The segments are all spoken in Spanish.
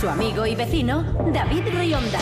Su amigo y vecino, David Rionda.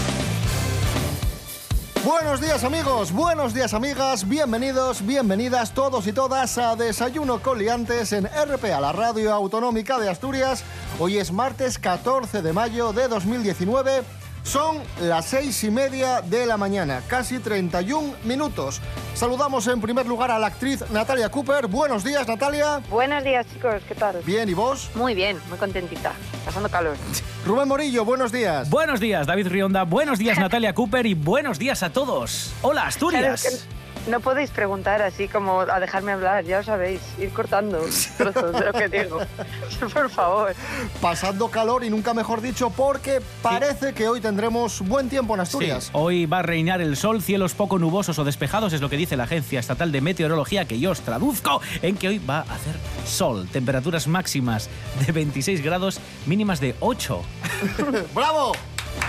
Buenos días amigos, buenos días amigas, bienvenidos, bienvenidas todos y todas a Desayuno con Liantes en RPA, la radio autonómica de Asturias. Hoy es martes 14 de mayo de 2019. Son las seis y media de la mañana, casi 31 minutos. Saludamos en primer lugar a la actriz Natalia Cooper. Buenos días, Natalia. Buenos días, chicos, ¿qué tal? Bien, ¿y vos? Muy bien, muy contentita, pasando calor. Rubén Morillo, buenos días. Buenos días, David Rionda. Buenos días, Natalia Cooper. Y buenos días a todos. Hola, Claro, Asturias. No podéis preguntar así como a dejarme hablar, ya lo sabéis, ir cortando trozos de lo que digo. Por favor. Pasando calor y nunca mejor dicho porque parece que hoy tendremos buen tiempo en Sí, Asturias. hoy va a reinar el sol, cielos poco nubosos o despejados, es lo que dice la Agencia Estatal de Meteorología, que yo os traduzco en que hoy va a hacer sol. Temperaturas máximas de 26 grados, mínimas de 8. ¡Bravo!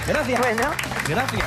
Gracias. Bueno, Gracias.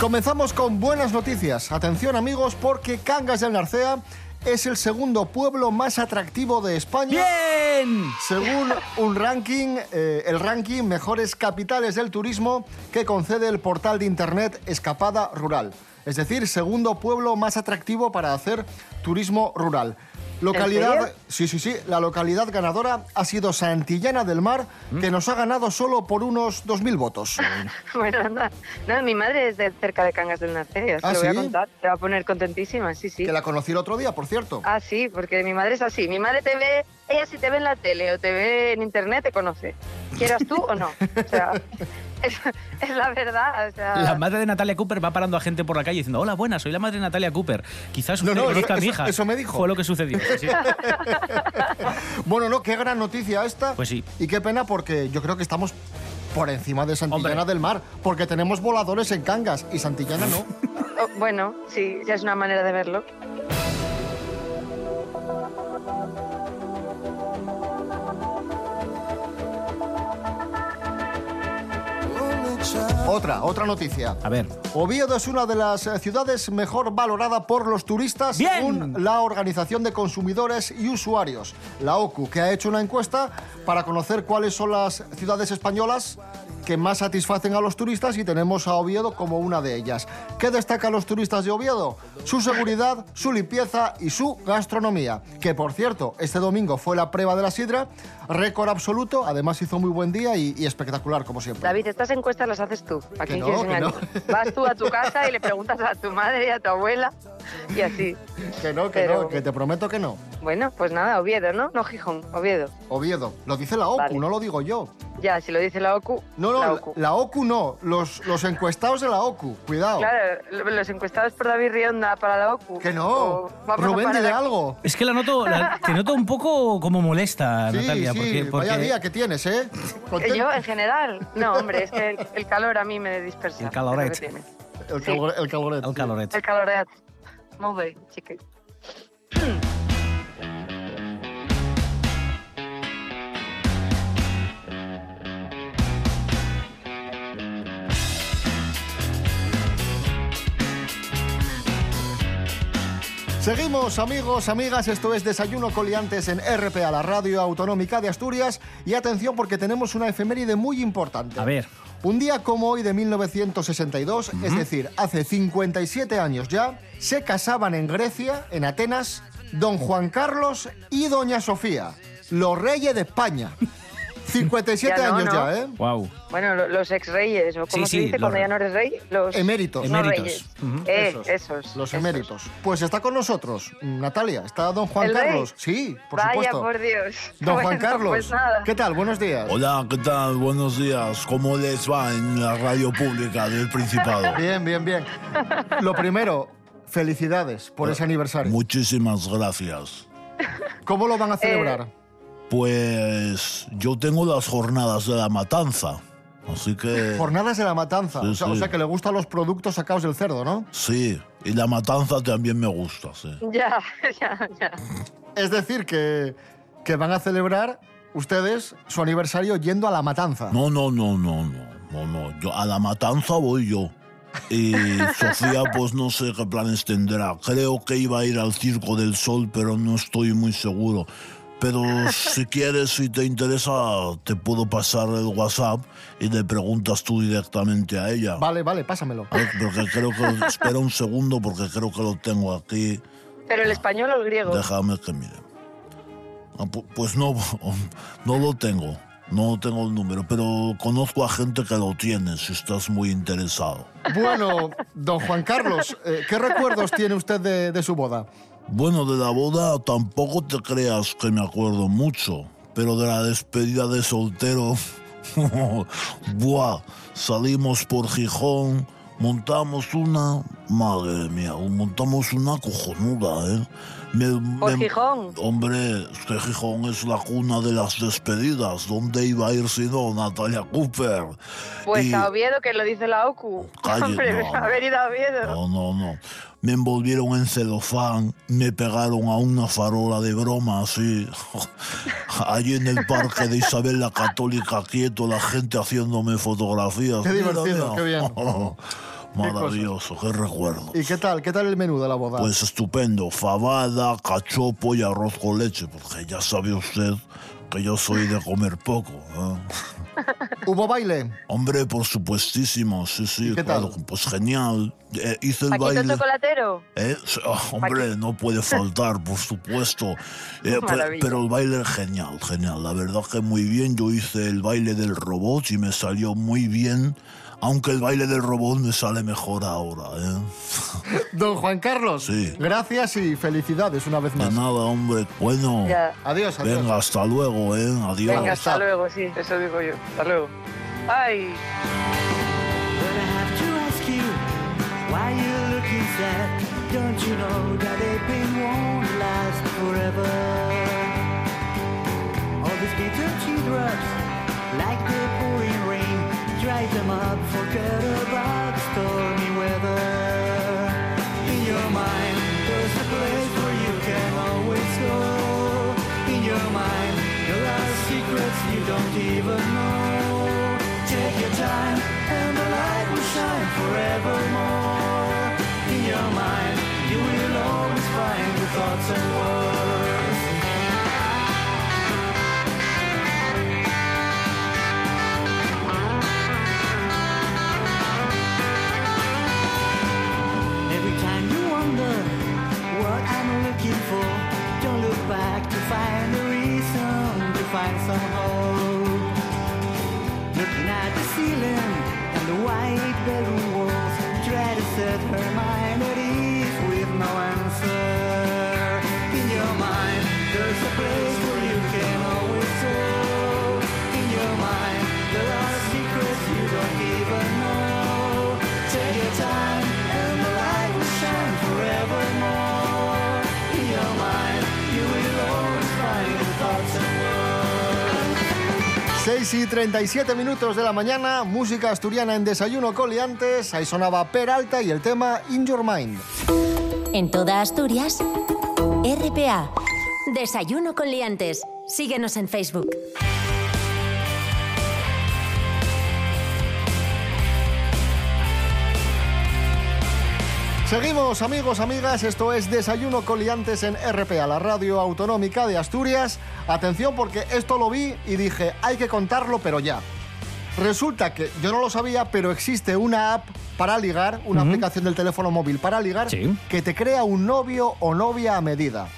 Comenzamos con buenas noticias. Atención amigos porque Cangas del Narcea es el segundo pueblo más atractivo de España. ¡Bien! Según un ranking, eh, el ranking Mejores Capitales del Turismo que concede el portal de internet Escapada Rural. Es decir, segundo pueblo más atractivo para hacer turismo rural. Localidad, sí, sí, sí, la localidad ganadora ha sido Santillana del Mar, que nos ha ganado solo por unos 2.000 votos. bueno, anda. No, mi madre es de cerca de Cangas del Narcea, se ¿Ah, lo voy a contar. Te va a poner contentísima, sí, sí. Que la conocí el otro día, por cierto. Ah, sí, porque mi madre es así. Mi madre te ve, ella si te ve en la tele o te ve en internet, te conoce. Quieras tú o no. O sea, es, es la verdad. O sea, La madre de Natalia Cooper va parando a gente por la calle diciendo, hola, buenas, soy la madre de Natalia Cooper. Quizás No, usted no, conozca a mi eso- hija. eso me dijo. Fue lo que sucedió. sí, sí. Bueno, no, qué gran noticia esta. Pues sí. Y qué pena porque yo creo que estamos por encima de Santillana Hombre. del Mar, porque tenemos voladores en Cangas y Santillana no. oh, bueno, sí, ya es una manera de verlo. Otra, otra noticia. A ver. Oviedo es una de las eh, ciudades mejor valorada por los turistas Bien. según la Organización de Consumidores y Usuarios, la OCU, que ha hecho una encuesta para conocer cuáles son las ciudades españolas que más satisfacen a los turistas y tenemos a Oviedo como una de ellas. ¿Qué destacan los turistas de Oviedo? Su seguridad, su limpieza y su gastronomía. Que por cierto, este domingo fue la prueba de la sidra, récord absoluto, además hizo muy buen día y, y espectacular como siempre. David, estas encuestas las haces tú. ¿A quién no, quieres no. Vas tú a tu casa y le preguntas a tu madre y a tu abuela y así. Que no, que Pero- no, que te prometo que no. Bueno, pues nada, Oviedo, ¿no? No Gijón, Oviedo. Oviedo, lo dice la OCU, Vale. no lo digo yo. Ya, si lo dice la OCU, No, no, la la OCU. la OCU no, los, los encuestados de la OCU, cuidado. Claro, los encuestados por David Rionda para la OCU. Que no, Rubén, dile aquí. algo. Es que la noto, la- te noto un poco como molesta, Sí, Natalia. sí, porque, porque- vaya día que tienes, ¿eh? Conten- Yo, en general, no, hombre, es que el, el calor a mí me dispersa. El caloret. El, calor, el caloret. El caloret. El caloret. Molt bé, xique. Seguimos, amigos, amigas, esto es Desayuno Coliantes en RPA, la radio autonómica de Asturias. Y atención porque tenemos una efeméride muy importante. A ver. Un día como hoy de 1962, es decir, hace 57 años ya, se casaban en Grecia, en Atenas, don Juan Carlos y doña Sofía, los reyes de España. 57 Ya no, años ¿no? ya, ¿eh? Wow. Bueno, lo- los ex-reyes, o como Sí, se sí, dice los- cuando ya no eres rey, los Eméritos. no Eméritos. reyes. Eh, Esos, esos. Los esos. eméritos. Pues está con nosotros, Natalia. Está don Juan. Carlos. Sí, por Vaya, supuesto. por Dios. Don Juan Carlos. Pues nada. ¿Qué tal? Buenos días. Hola, ¿qué tal? Buenos días. ¿Cómo les va en la radio pública del Principado? Bien, bien, bien. Lo primero, felicidades por ese aniversario. Muchísimas gracias. ¿Cómo lo van a celebrar? Pues yo tengo las jornadas de la matanza. Así que... Jornadas de la matanza. Sí, o, sea, o sí. sea que le gustan los productos sacados del cerdo, ¿no? Sí, y la matanza también me gusta, sí. Ya, ya, ya. Es decir, que, que van a celebrar ustedes su aniversario yendo a la matanza. No, no, no, no, no, no, no. Yo, a la matanza voy yo. Y Sofía, pues no sé qué planes tendrá. Creo que iba a ir al Circo del Sol, pero no estoy muy seguro. Pero si quieres, si te interesa, te puedo pasar el WhatsApp y le preguntas tú directamente a ella. Vale, vale, pásamelo. Eh, Porque creo que... Espera un segundo, porque creo que lo tengo aquí. Pero el español o el griego. Déjame que mire. Ah, pu- Pues no, no lo tengo. No tengo el número, pero conozco a gente que lo tiene, si estás muy interesado. Bueno, don Juan Carlos, eh, ¿qué recuerdos tiene usted de, de su boda? Bueno, de la boda tampoco te creas que me acuerdo mucho, pero de la despedida de soltero, buah, salimos por Gijón, montamos una, madre mía, montamos una cojonuda, ¿eh? Me- Por me- Gijón. Hombre, es que Gijón es la cuna de las despedidas. ¿Dónde iba a ir si no, Natalia Cooper? Pues Y- a Oviedo, que lo dice la OCU. Calle, Hombre, no. haber ido a Oviedo. No, no, no. Me envolvieron en celofán, me pegaron a una farola de broma así. Allí en el parque de Isabel la Católica, quieto, la gente haciéndome fotografías. Qué divertido, qué bien. Maravilloso, qué recuerdo. ¿Y qué tal? ¿Qué tal el menú de la boda? Pues estupendo, fabada, cachopo y arroz con leche, porque ya sabe usted que yo soy de comer poco. ¿eh? ¿Hubo baile? Hombre, por supuestísimo, sí, sí, ¿Y qué claro, tal? pues genial. Eh, hice el Paquito baile. chocolatero. ¿Eh? Ah, hombre, no puede faltar, por supuesto. Eh, pero el baile genial, genial. La verdad que muy bien. Yo hice el baile del robot y me salió muy bien. Aunque el baile del robot me sale mejor ahora, ¿eh? Don Juan Carlos, Sí. gracias y felicidades una vez De más. nada, hombre. Bueno, Ya. Adiós, adiós. venga, hasta luego, ¿eh? Adiós. Venga, hasta luego, sí, eso digo yo. Hasta luego. Ay. But I have to ask you, why you looking sad? Don't you know that a pain won't last forever? All these bitter teardrops, like the dry them up, forget about stormy weather. In your mind, there's a place where you can always go. In your mind, there are secrets you don't even know. Take your time, and the light will shine forevermore. In your mind, you will always find the thoughts and words. Ceiling and the white bedroom walls, try to set her mind 6 y 37 minutos de la mañana, música asturiana en Desayuno Coliantes. Ahí sonaba Peralta y el tema In Your Mind. En toda Asturias, RPA. Desayuno con liantes. Síguenos en Facebook. Seguimos, amigos, amigas. Esto es Desayuno Coliantes en RPA, la radio autonómica de Asturias. Atención, porque esto lo vi y dije, hay que contarlo, pero ya. Resulta que yo no lo sabía, pero existe una app para ligar, una aplicación del teléfono móvil para ligar, Sí. que te crea un novio o novia a medida.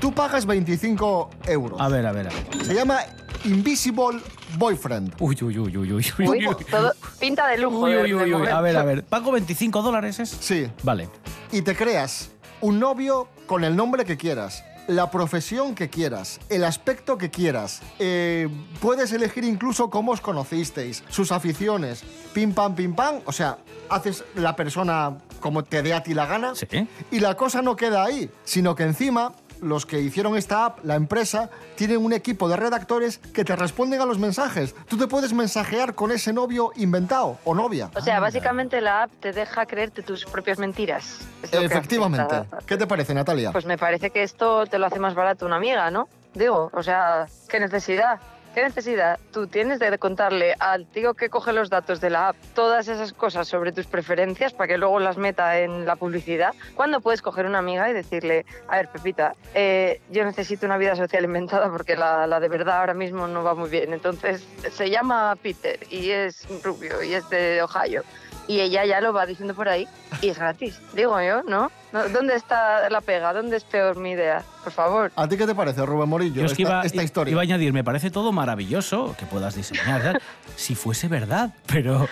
Tú pagas 25 euros. A ver, a ver, a ver. Se llama Invisible boyfriend. Uy, uy, uy, uy, uy, uy, Uy, uy. todo pinta de lujo. Uy, uy, uy, uy. A ver, a ver. ¿Pago 25 dólares es? Sí. Vale. Y te creas un novio con el nombre que quieras, la profesión que quieras, el aspecto que quieras. Eh, puedes elegir incluso cómo os conocisteis, sus aficiones, pim pam, pim pam. O sea, haces la persona como te dé a ti la gana. Sí. Y la cosa no queda ahí, sino que encima los que hicieron esta app, la empresa, tienen un equipo de redactores que te responden a los mensajes. Tú te puedes mensajear con ese novio inventado o novia. O sea, básicamente la app te deja creerte tus propias mentiras. Efectivamente. ¿Qué te parece, Natalia? Pues me parece que esto te lo hace más barato una amiga, ¿no? Digo, o sea, ¿qué necesidad? ¿Qué necesidad tú tienes de contarle al tío que coge los datos de la app todas esas cosas sobre tus preferencias para que luego las meta en la publicidad? ¿Cuándo puedes coger una amiga y decirle, a ver, Pepita, eh, yo necesito una vida social inventada porque la, la de verdad ahora mismo no va muy bien? Entonces, se llama Peter y es rubio y es de Ohio. Y ella ya lo va diciendo por ahí y es gratis, digo yo, ¿no? ¿Dónde está la pega? ¿Dónde es peor mi idea? Por favor. ¿A ti qué te parece, Rubén Morillo, Yo es que esta, iba, esta historia? iba a añadir, me parece todo maravilloso que puedas diseñar, si fuese verdad, pero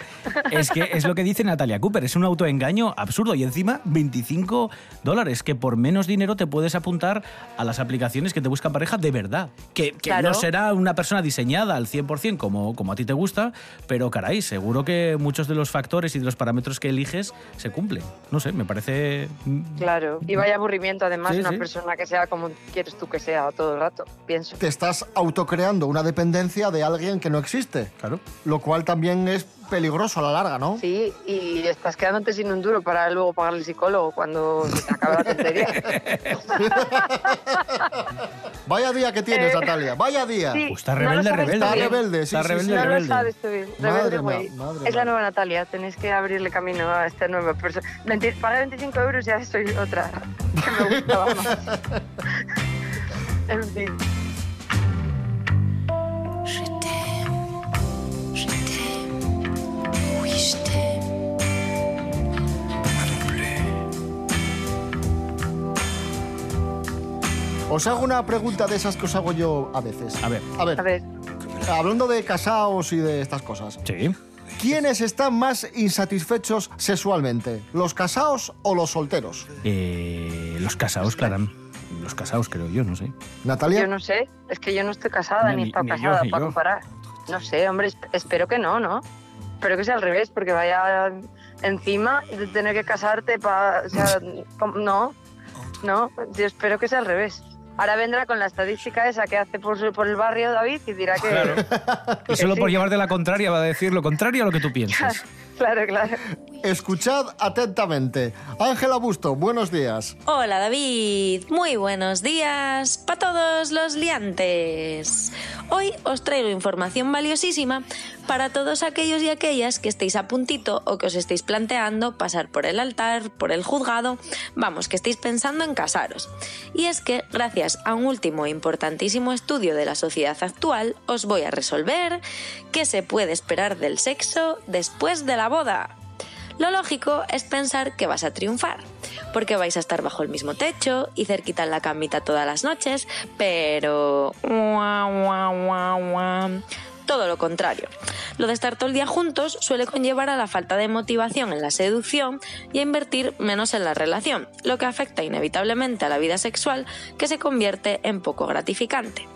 es que es lo que dice Natalia Cooper, es un autoengaño absurdo y encima 25 dólares, que por menos dinero te puedes apuntar a las aplicaciones que te buscan pareja de verdad, que, que Claro. no será una persona diseñada al 100% como, como a ti te gusta, pero caray, seguro que muchos de los factores y de los parámetros que eliges se cumplen. No sé, me parece... Claro. Y vaya aburrimiento, además, Sí, una sí. persona que sea como quieres tú que sea todo el rato, pienso. Te estás autocreando una dependencia de alguien que no existe. Claro. Lo cual también es peligroso a la larga, ¿no? Sí, y estás quedándote sin un duro para luego pagarle al psicólogo cuando se te acabe la tontería. Vaya día que tienes, Eh, Natalia. Vaya día. Sí, Pues está rebelde, rebelde. Está rebelde, sí, Está sí, rebelde, sí. No lo sabes tú bien. Madre Rebelde, mía, güey. madre Es la nueva Natalia. Tenéis que abrirle camino a esta nueva persona. Mentir, pagué 25 euros y ya soy otra. Que me gustaba más. en fin. Os hago una pregunta de esas que os hago yo a veces. A ver. A ver, A ver, hablando de casados y de estas cosas. Sí. ¿Quiénes están más insatisfechos sexualmente? ¿Los casados o los solteros? Eh, los casados, claro. Los casados, creo yo, no sé. Natalia. yo no sé. Es que yo no estoy casada ni ni- casada para yo. comparar. No sé, hombre, esp- espero que no, ¿no? Espero que sea al revés, porque vaya encima de tener que casarte para... O sea, no, no, yo espero que sea al revés. Ahora vendrá con la estadística esa que hace por, su- por el barrio David y dirá que... Y solo sí. por llevarte la contraria va a decir lo contrario a lo que tú piensas. Claro, claro. Escuchad atentamente. Ángela Busto, buenos días. Hola David, muy buenos días para todos los liantes. Hoy os traigo información valiosísima para todos aquellos y aquellas que estéis a puntito o que os estéis planteando pasar por el altar, por el juzgado, vamos, que estéis pensando en casaros. Y es que gracias a un último e importantísimo estudio de la sociedad actual, os voy a resolver qué se puede esperar del sexo después de la boda. Lo lógico es pensar que vas a triunfar, porque vais a estar bajo el mismo techo y cerquita en la camita todas las noches, pero... Todo lo contrario. Lo de estar todo el día juntos suele conllevar a la falta de motivación en la seducción y a invertir menos en la relación, lo que afecta inevitablemente a la vida sexual que se convierte en poco gratificante.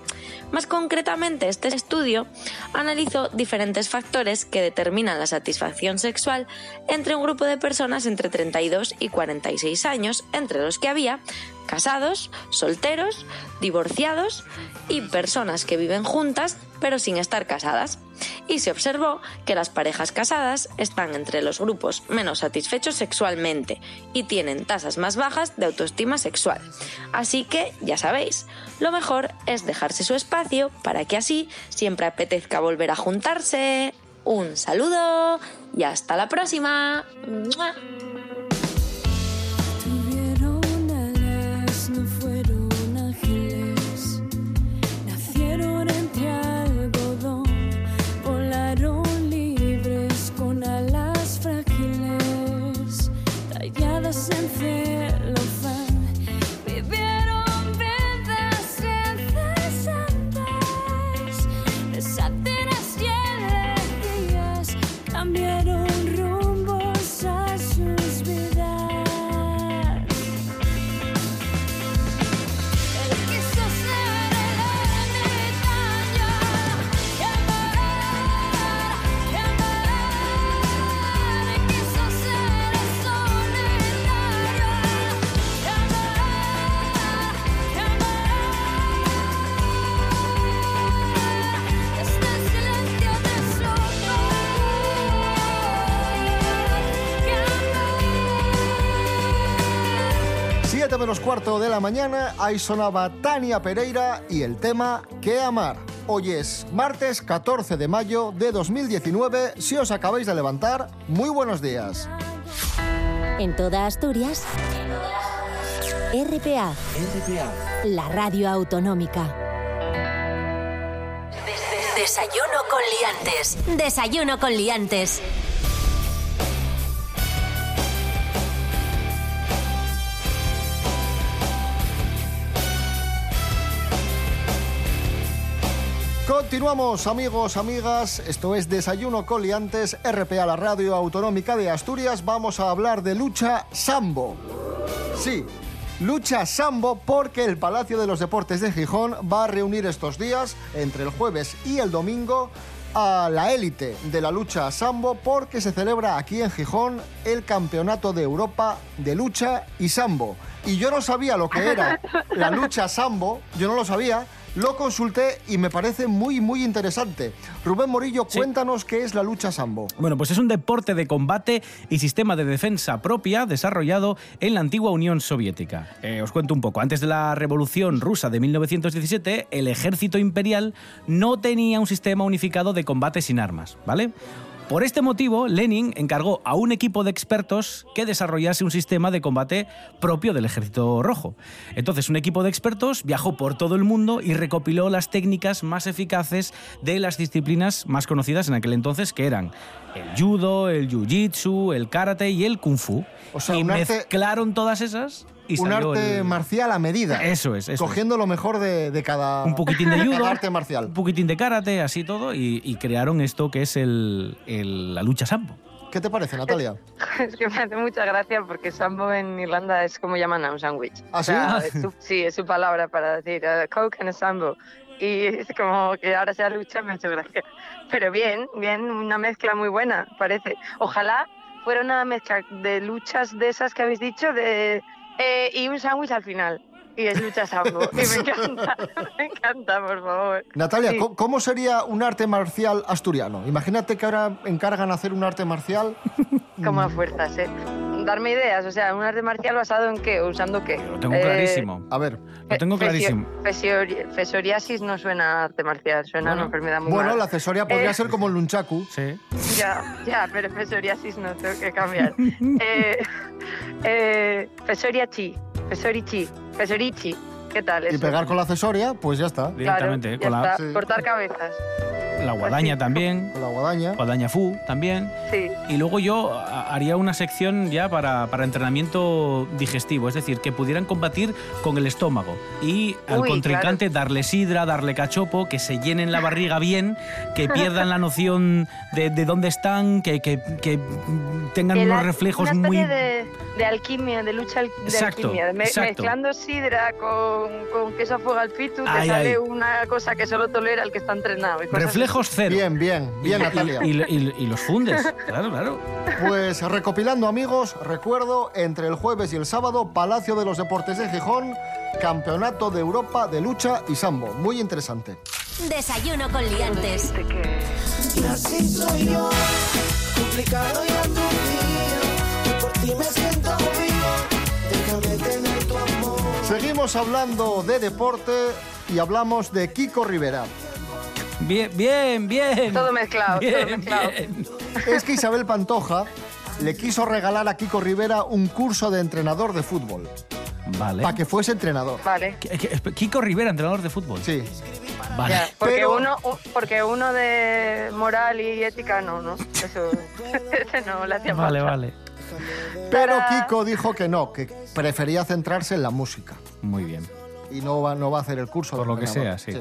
Más concretamente, este estudio analizó diferentes factores que determinan la satisfacción sexual entre un grupo de personas entre 32 y 46 años, entre los que había casados, solteros, divorciados y personas que viven juntas pero sin estar casadas. Y se observó que las parejas casadas están entre los grupos menos satisfechos sexualmente y tienen tasas más bajas de autoestima sexual. Así que, ya sabéis, lo mejor es dejarse su espacio para que así siempre apetezca volver a juntarse. Un saludo y hasta la próxima. Menos cuarto de la mañana, ahí sonaba Tania Pereira y el tema Que amar. Hoy es martes 14 de mayo de 2019. Si os acabáis de levantar, muy buenos días. En toda Asturias. RPA. La radio autonómica. Desayuno con liantes. Desayuno con liantes. Continuamos, amigos, amigas. Esto es Desayuno Coliantes, RPA, la radio autonómica de Asturias. Vamos a hablar de lucha sambo. Sí, lucha sambo porque el Palacio de los Deportes de Gijón va a reunir estos días, entre el jueves y el domingo, a la élite de la lucha sambo porque se celebra aquí en Gijón el Campeonato de Europa de Lucha y Sambo. Y yo no sabía lo que era la lucha sambo, yo no lo sabía. Lo consulté y me parece muy, muy interesante. Rubén Morillo, cuéntanos qué es la lucha sambo. Bueno, pues es un deporte de combate y sistema de defensa propia desarrollado en la antigua Unión Soviética. Eh, os cuento un poco. Antes de la Revolución Rusa de 1917, el ejército imperial no tenía un sistema unificado de combate sin armas, ¿vale? Por este motivo, Lenin encargó a un equipo de expertos que desarrollase un sistema de combate propio del ejército rojo. Entonces, un equipo de expertos viajó por todo el mundo y recopiló las técnicas más eficaces de las disciplinas más conocidas en aquel entonces, que eran el judo, el jiu-jitsu, el karate y el kung fu. O sea, y arte- mezclaron todas esas y Un salió arte el- marcial a medida. Eso es, eso Cogiendo lo mejor de, de cada, un poquitín de judo, arte marcial. un poquitín de karate, así todo, y, y crearon esto que es el- el- la lucha sambo. ¿Qué te parece, Natalia? Es que me hace mucha gracia porque sambo en Irlanda es como llaman a un sándwich. ¿Ah, O sí? sea, es su- sí, es su palabra para decir eh, coke and a sambo. Y es como que ahora sea lucha, me ha hecho gracia. Pero bien, bien, una mezcla muy buena, parece. Ojalá fuera una mezcla de luchas de esas que habéis dicho de, eh, y un sándwich al final. Y es lucha sambo. Y me encanta, me encanta, por favor. Natalia, Sí. ¿cómo- ¿cómo sería un arte marcial asturiano? Imagínate que ahora encargan hacer un arte marcial. Como a fuerzas, ¿eh? Darme ideas, o sea, un arte marcial basado en qué, usando qué. Lo tengo Eh, clarísimo. A ver, Lo tengo clarísimo. Fesoriasis no suena a arte marcial, suena a una Bueno. enfermedad muy bueno, la cesárea podría Eh, ser como el nunchaku. Sí. Ya, ya, pero fesoriasis no, tengo que cambiar. eh, eh, fesoriachi, fesorichi, fesorichi, ¿qué tal Y pegar con la cesárea, pues ya está. Directamente, ya con la, está, Sí. cortar cabezas, la guadaña también, Con la guadaña. guadaña fu también. sí. Y luego yo a- haría una sección ya para, para entrenamiento digestivo, es decir, que pudieran combatir con el estómago y al Uy, contrincante darle sidra, darle cachopo, que se llenen la barriga bien, que pierdan la noción de, de dónde están, que, que- que tengan El unos reflejos una muy... especie de, de alquimia, de lucha al- de Exacto, alquimia. me- exacto. Mezclando sidra con, con queso a fuego al pitu, te Ay, sale ay. una cosa que solo tolera el que está entrenado. y cosas así. Cero. Bien, bien, bien, Y- Natalia. Y, y- y los fundes, claro, claro. Pues recopilando amigos, recuerdo, entre el jueves y el sábado, Palacio de los Deportes de Gijón, Campeonato de Europa de Lucha y Sambo. Muy interesante. Desayuno con liantes. Y así soy yo, complicado y aturdido. Y por ti me siento vivo. Déjame tener tu amor. Seguimos hablando de deporte y hablamos de Kiko Rivera. Bien, bien, bien. Todo mezclado, todo mezclado. bien. Es que Isabel Pantoja le quiso regalar a Kiko Rivera un curso de entrenador de fútbol, Vale. para que fuese entrenador. Vale. Kiko Rivera, entrenador de fútbol. Sí. Vale. Ya, porque, Pero- uno, porque uno de moral y ética no, ¿no? Eso ese no le hacía Vale, falta. vale. Pero Tarán. Kiko dijo que no, que prefería centrarse en la música Muy bien. y no va, no va a hacer el curso Por de lo que sea, sí.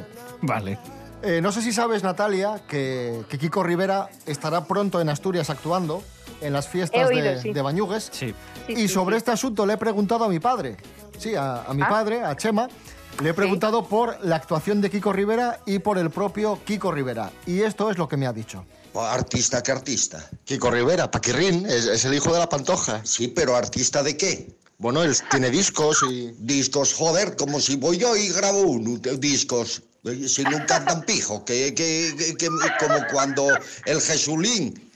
Vale. Eh, no sé si sabes, Natalia, que, que Kiko Rivera estará pronto en Asturias actuando en las fiestas oído, de, sí. de Bañugues. Sí. Sí, y sí, sobre sí. este asunto le he preguntado a mi padre, sí, a, a mi Ah. padre, a Chema, le he preguntado por la actuación de Kiko Rivera y por el propio Kiko Rivera. Y esto es lo que me ha dicho. Artista que artista. Kiko Rivera, Paquirrín, es, es el hijo de la Pantoja. Sí, pero artista de qué? Bueno, él tiene discos y... Discos, joder, como si voy yo y grabo uno, de- discos. Si nunca andan pijo, que, que, que- que- como cuando el Jesulín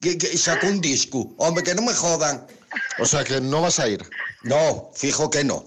que, que sacó un disco. Hombre, que no me jodan. O sea, que no vas a ir. No, fijo que no.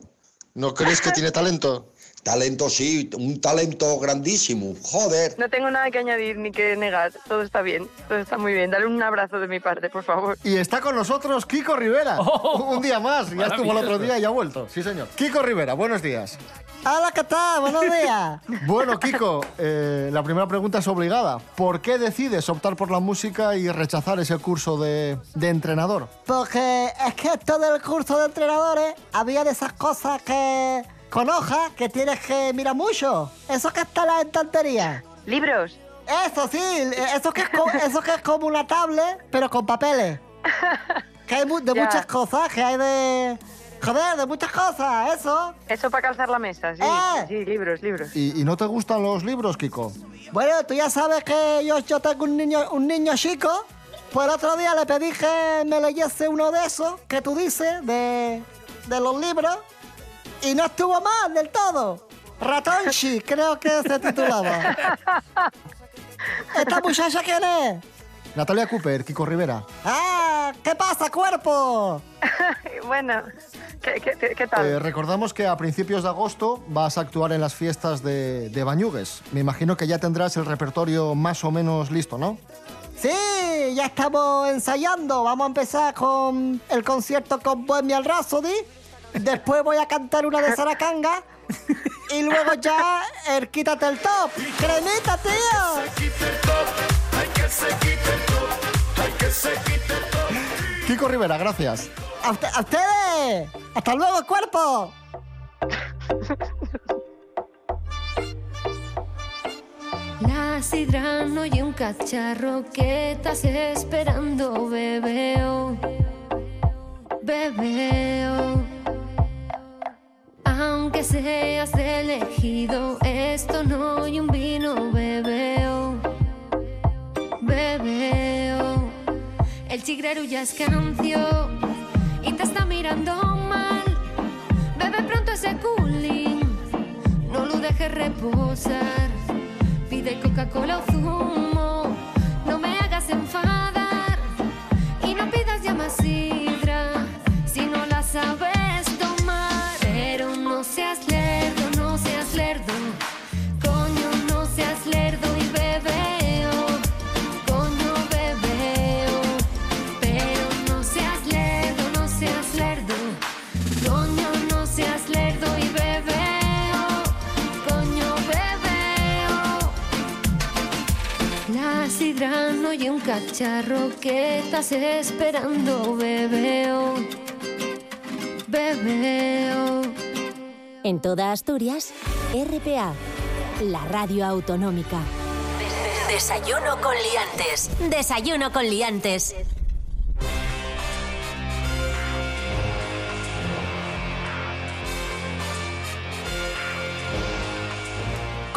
¿No crees que tiene talento? Talento sí, un talento grandísimo. Joder. No tengo nada que añadir ni que negar. Todo está bien, todo está muy bien. Dale un abrazo de mi parte, por favor. Y está con nosotros Kiko Rivera. un día más. Ya estuvo el otro día y ha vuelto. Sí, señor. Kiko Rivera, buenos días. Hola, ¿qué tal? Buenos días. Bueno, Kiko, eh, la primera pregunta es obligada. ¿Por qué decides optar por la música y rechazar ese curso de, de entrenador? Porque es que esto del curso de entrenadores había de esas cosas que con hojas que tienes que mirar mucho. Eso que está en la estantería. ¿Libros? Eso sí, eso que es, co- eso que es como una tablet, pero con papeles. Que hay mu- de Ya. muchas cosas, que hay de... Joder, de muchas cosas, eso. Eso para calzar la mesa, sí. ¡Eh! Sí, libros, libros. ¿Y, y no te gustan los libros, Kiko? Bueno, tú ya sabes que yo, yo tengo un niño, un niño chico. Pues el otro día le pedí que me leyese uno de esos que tú dices, de, de los libros. Y no estuvo mal del todo. Ratonchi, creo que se titulaba. ¿Esta muchacha quién es? Natalia Cooper, Kiko Rivera. ¡Ah! ¿Qué pasa, cuerpo? bueno, ¿qué, qué, qué- tal? Eh, recordamos que a principios de agosto vas a actuar en las fiestas de, de Bañugues. Me imagino que ya tendrás el repertorio más o menos listo, ¿no? Sí, ya estamos ensayando. Vamos a empezar con el concierto con Bohemian Rhapsody. Después voy a cantar una de Saracanga. Y luego ya el Quítate el top. ¡Cremita, tío! Kiko Rivera, gracias. ¡A, usted- a ustedes! ¡Hasta luego, cuerpo! La sidra no y un cacharro que estás esperando, bebeo, bebeo. Aunque seas elegido, esto no y un vino, bebeo, bebeo. El chigrero ya es cancio y te está mirando mal. Bebe pronto ese cooling, no lo dejes reposar. Pide Coca-Cola o zumo, no me hagas enfadar Y un cacharro que estás esperando, bebeo, bebeo. En toda Asturias, RPA, la radio autonómica. Desayuno con liantes. Desayuno con liantes.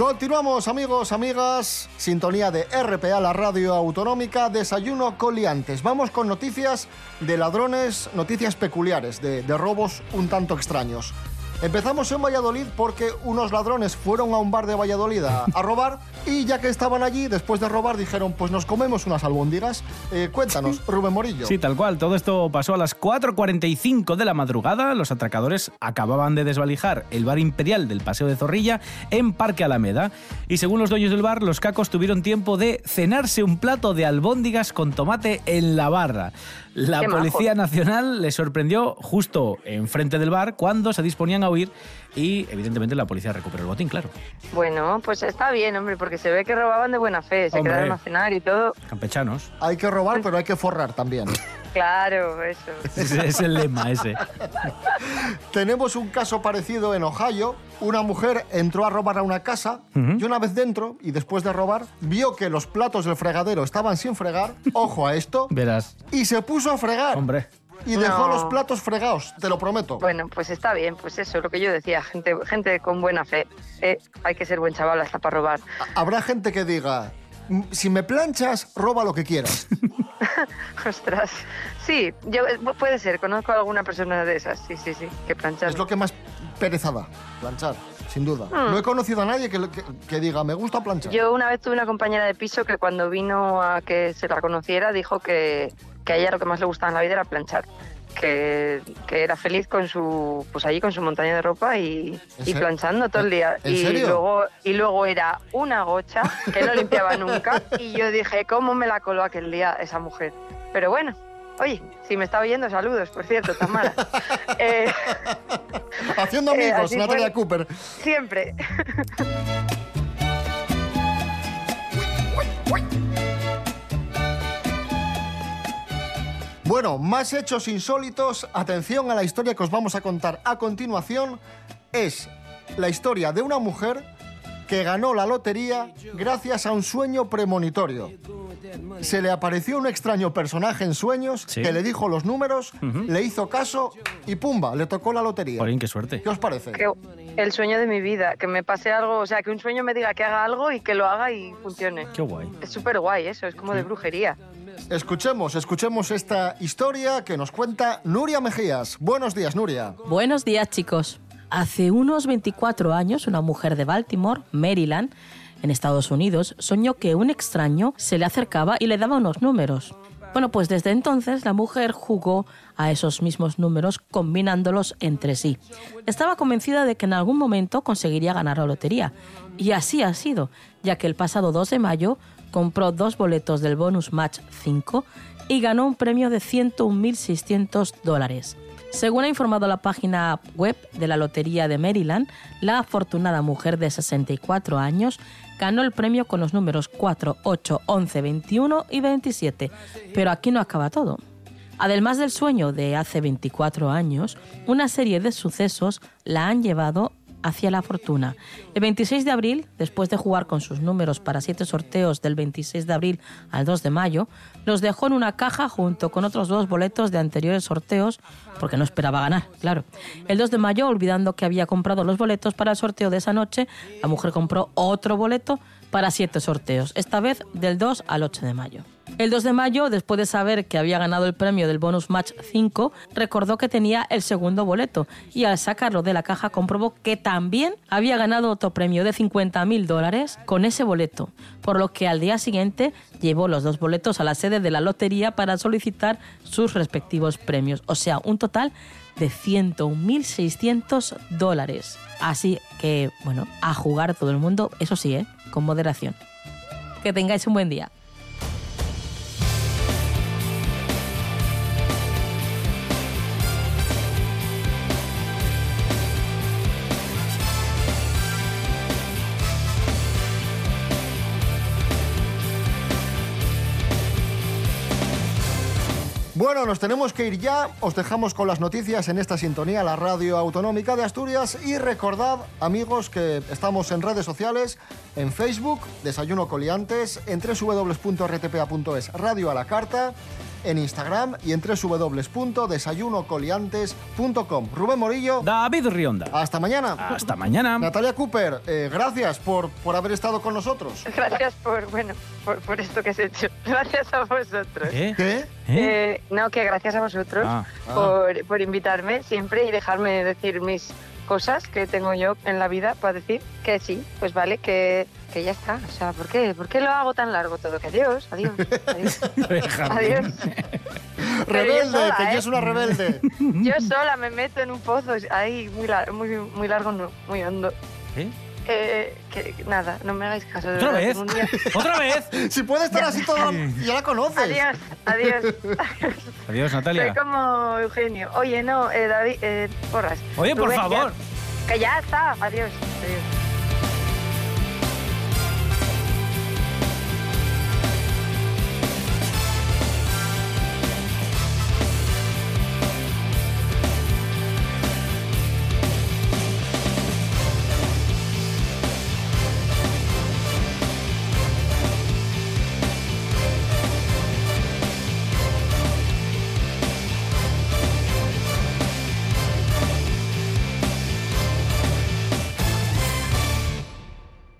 Continuamos, amigos, amigas. Sintonía de RPA, la radio autonómica. Desayuno coliantes. Vamos con noticias de ladrones, noticias peculiares, de, robos un tanto extraños. Empezamos en Valladolid porque unos ladrones fueron a un bar de Valladolid a robar y ya que estaban allí, después de robar, dijeron, pues nos comemos unas albóndigas. Eh, cuéntanos, Rubén Morillo. Sí, tal cual. Todo esto pasó a las 4.45 de la madrugada. Los atracadores acababan de desvalijar el bar imperial del Paseo de Zorrilla en Parque Alameda. Y según los dueños del bar, los cacos tuvieron tiempo de cenarse un plato de albóndigas con tomate en la barra. La Qué Policía. Nacional les sorprendió justo enfrente del bar cuando se disponían a huir y evidentemente la policía recuperó el botín, claro. Bueno, pues está bien, hombre, porque se ve que robaban de buena fe, se Hombre. quedaron a cenar y todo. Campechanos. Hay que robar, pero hay que forrar también. Claro, eso. Ese es el lema ese. Tenemos un caso parecido en Ohio. Una mujer entró a robar a una casa y una vez dentro, y después de robar, vio que los platos del fregadero estaban sin fregar. Ojo a esto. Verás. Y se puso a fregar. Hombre. Y dejó los platos fregados, te lo prometo. Bueno, pues está bien, pues eso, lo que yo decía, gente, gente con buena fe. Eh, hay que ser buen chaval hasta para robar. Habrá gente que diga, "Mm, si me planchas, roba lo que quieras. Ostras. Sí, yo, eh, puede ser, conozco a alguna persona de esas, sí, sí, sí, que planchar. es lo que más perezada, planchar, sin duda. Hmm. No he conocido a nadie que, que- que diga, me gusta planchar. Yo una vez tuve una compañera de piso que cuando vino a que se la conociera dijo que, que a ella lo que más le gustaba en la vida era planchar. que, que era feliz con su pues allí con su montaña de ropa y, ¿En y planchando todo el día. ¿En y serio? luego y luego era una gocha que no limpiaba nunca y yo dije, ¿cómo me la coló aquel día esa mujer? Pero bueno, oye, si me está oyendo, saludos, por cierto, Tamara. Eh, Haciendo Eh, amigos, Natalia. Cooper. siempre. Bueno, más hechos insólitos. Atención a la historia que os vamos a contar a continuación. Es la historia de una mujer que ganó la lotería gracias a un sueño premonitorio. Se le apareció un extraño personaje en sueños Sí. que le dijo los números, le hizo caso y pumba, le tocó la lotería. Jolín, qué suerte. ¿Qué os parece? Que el sueño de mi vida, que me pase algo, o sea, que un sueño me diga que haga algo y que lo haga y funcione. Qué guay. Es súper guay eso, es como de brujería. Escuchemos, escuchemos esta historia que nos cuenta Nuria Mejías. Buenos días, Nuria. Buenos días, chicos. Hace unos 24 años, una mujer de Baltimore, Maryland, en Estados Unidos, soñó que un extraño se le acercaba y le daba unos números. Bueno, pues desde entonces la mujer jugó a esos mismos números combinándolos entre sí. Estaba convencida de que en algún momento conseguiría ganar la lotería. Y así ha sido, ya que el pasado 2 de mayo compró dos boletos del bonus match 5 y ganó un premio de 101.600 dólares. Según ha informado la página web de la Lotería de Maryland, la afortunada mujer de 64 años ganó el premio con los números 4, 8, 11, 21 y 27. Pero aquí no acaba todo. Además del sueño de hace 24 años, una serie de sucesos la han llevado hacia la fortuna. El 26 de abril, después de jugar con sus números para siete sorteos del 26 de abril al 2 de mayo, los dejó en una caja junto con otros dos boletos de anteriores sorteos, porque no esperaba ganar, claro. El 2 de mayo, olvidando que había comprado los boletos para el sorteo de esa noche, la mujer compró otro boleto para siete sorteos, esta vez del 2 al 8 de mayo. El 2 de mayo, después de saber que había ganado el premio del bonus match 5, recordó que tenía el segundo boleto y al sacarlo de la caja comprobó que también había ganado otro premio de 50 mil dólares con ese boleto, por lo que al día siguiente llevó los dos boletos a la sede de la lotería para solicitar sus respectivos premios, o sea, un total de 101.600 dólares. Así que, bueno, a jugar todo el mundo, eso sí, ¿eh? con moderación. Que tengáis un buen día. Bueno, nos tenemos que ir ya. Os dejamos con las noticias en esta sintonía, la radio autonómica de Asturias. Y recordad, amigos, que estamos en redes sociales, en Facebook, Desayuno Coliantes, en www.rtpa.es, Radio a la Carta, en Instagram y en www.desayunocoliantes.com. Rubén Morillo. David Rionda. Hasta mañana. Hasta mañana. Natalia Cooper, eh, gracias por, por haber estado con nosotros. Gracias por, bueno, por, por esto que has hecho. Gracias a vosotros. ¿Qué? ¿Qué? Eh, no, que gracias a vosotros Ah. Por, por invitarme siempre y dejarme decir mis cosas que tengo yo en la vida para decir que sí, pues vale, que, que ya está. O sea, ¿por qué? ¿Por qué lo hago tan largo todo? Que adiós, adiós, adiós. adiós. Rebelde, sola, que ¿eh? ya es una rebelde. Yo sola me meto en un pozo ahí muy, lar- muy, muy largo, no, muy hondo. ¿Eh? Eh, que, nada, no me hagáis caso. de ¿Otra vez? ¿Otra vez? Si puede estar así todo, ya la conoces. Adiós, adiós. Adiós, Soy Natalia. como Eugenio. Oye, no, eh, David, eh, porras. Oye, por ya- favor. que ya está. Adiós. adiós.